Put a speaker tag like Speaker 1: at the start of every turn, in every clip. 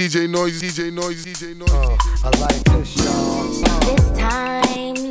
Speaker 1: DJ Noise, DJ Noise, DJ Noise. Uh,
Speaker 2: I like this, y'all.
Speaker 3: Uh. This time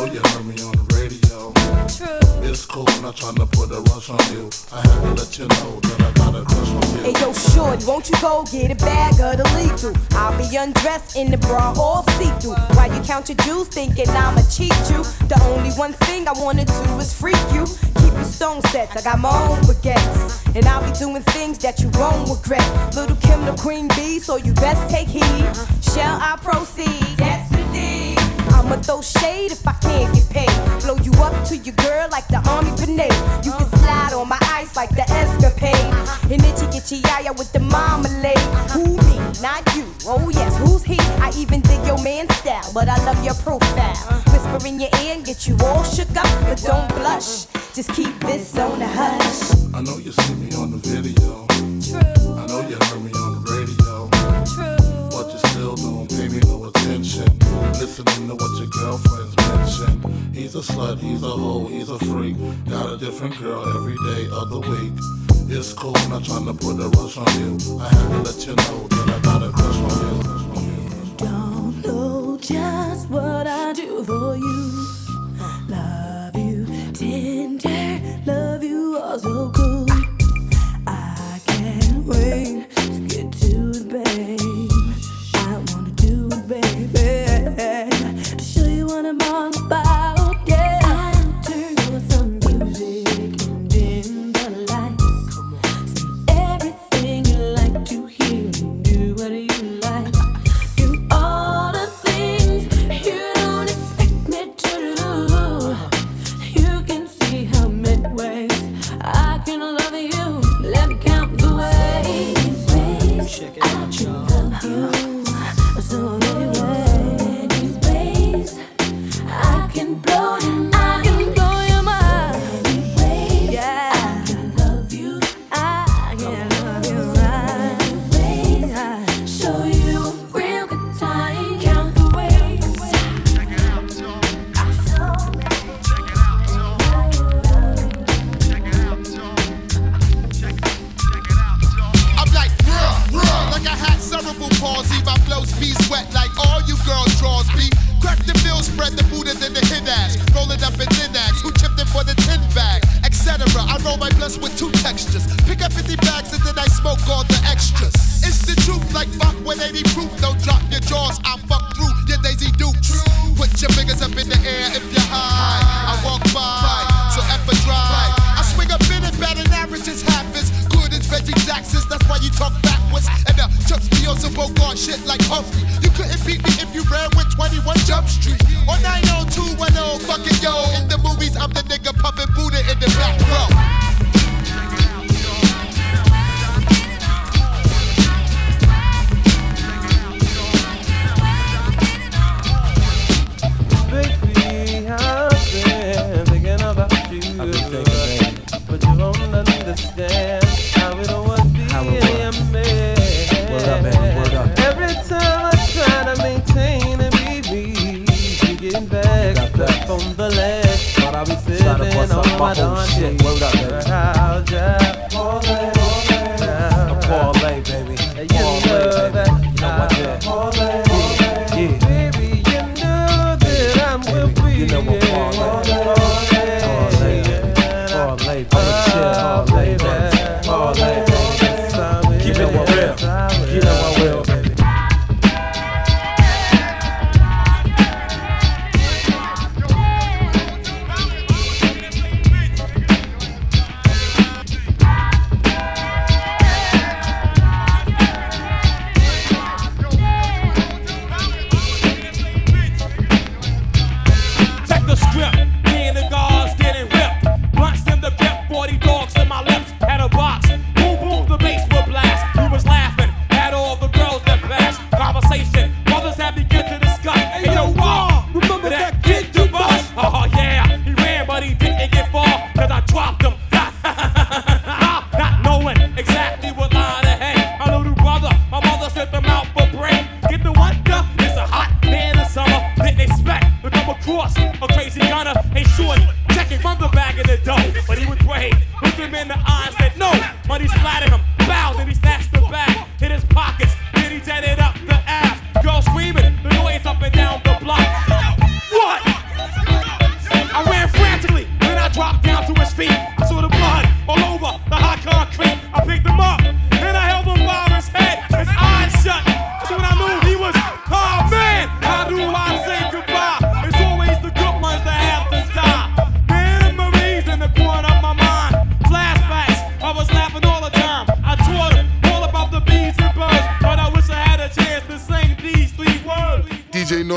Speaker 4: know you heard me on the radio. It's cool, not trying to put a rush on you. I had to let you know that I got a crush on you.
Speaker 5: Hey yo, shorty, won't you go get a bag of the lethal? I'll be undressed in the bra all see-through. While you count your jewels, thinking I'ma cheat you. The only one thing I wanna do is freak you. Keep your stone sets, I got my own baguettes. And I'll be doing things that you won't regret. Lil' Kim the queen bee, so you best take heed. Shall I proceed? Yes. I'ma throw shade if I can't get paid. Blow you up to your girl like the army grenade. You can slide on my ice like the escapade. And itchy your yaya with the marmalade. Who me? Not you. Oh yes, who's he? I even dig your man style, but I love your profile. Whisper in your ear and get you all shook up, but don't blush. Just keep this on the hush.
Speaker 4: I know you see me on the video. Listening to what your girlfriends mention. He's a slut, he's a hoe, he's a freak. Got a different girl every day of the week. It's cool, not trying to put a rush on you. I had to let you know that I got
Speaker 6: palsy. My flow's be wet like all you girls draws be. Crack the bill, spread the Buddha than the hit ass. Roll it up in thin axe. Who chipped it for the tin bag? Etc. I roll my blunts with two textures. Pick up 50 bags and then I smoke all the extras. It's the truth, like fuck with 80 proof. Don't drop your jaws, I fuck through your Daisy Dukes. Put your fingers up in the air shit like Humphrey. You couldn't beat me if you ran with 21 Jump Street. Or 90210, fucking yo. In the movies, I'm the nigga pumping Buddha in the back row.
Speaker 7: Baby, I've been thinking about you.
Speaker 2: I've been thinking, baby.
Speaker 7: But you don't understand be sipping on my Don
Speaker 2: shit. Word up,